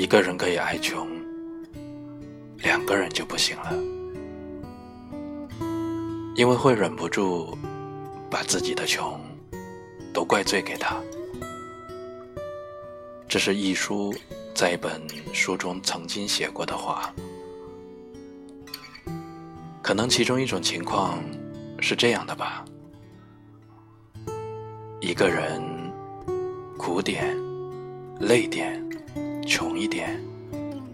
一个人可以爱穷，两个人就不行了，因为会忍不住把自己的穷都怪罪给他。这是一书在一本书中曾经写过的话，可能其中一种情况是这样的吧：一个人苦点、累点、穷一点，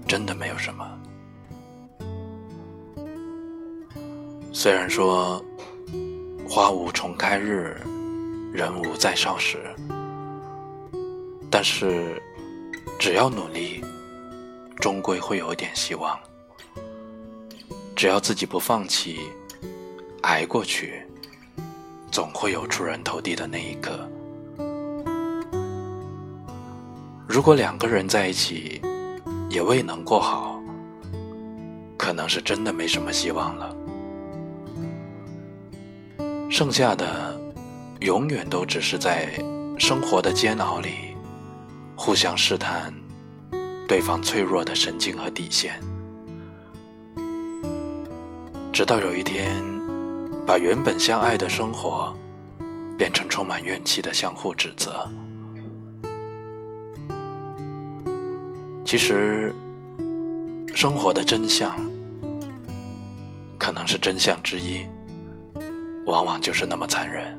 真的没有什么。虽然说花无重开日，人无再少时，但是。只要努力，终归会有一点希望。只要自己不放弃，挨过去，总会有出人头地的那一刻。如果两个人在一起，也未能过好，可能是真的没什么希望了。剩下的，永远都只是在生活的煎熬里。互相试探对方脆弱的神经和底线，直到有一天，把原本相爱的生活变成充满怨气的相互指责。其实，生活的真相，可能是真相之一，往往就是那么残忍。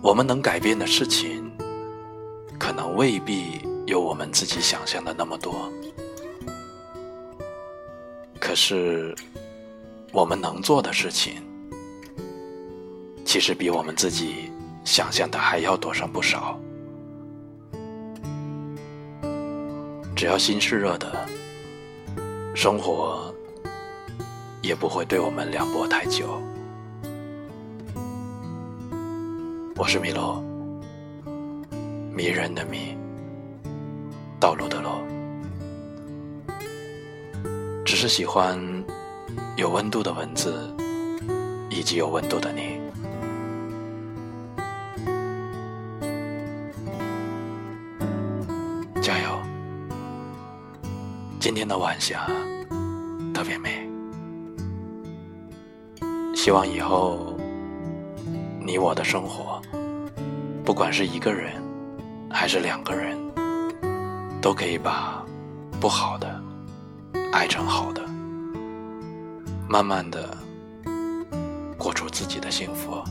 我们能改变的事情。可能未必有我们自己想象的那么多，可是我们能做的事情，其实比我们自己想象的还要多上不少。只要心是热的，生活也不会对我们凉薄太久。我是米洛。迷人的迷，道路的路，只是喜欢有温度的文字，以及有温度的你。加油！今天的晚霞特别美，希望以后你我的生活，不管是一个人。还是两个人，都可以把不好的爱成好的，慢慢的过出自己的幸福。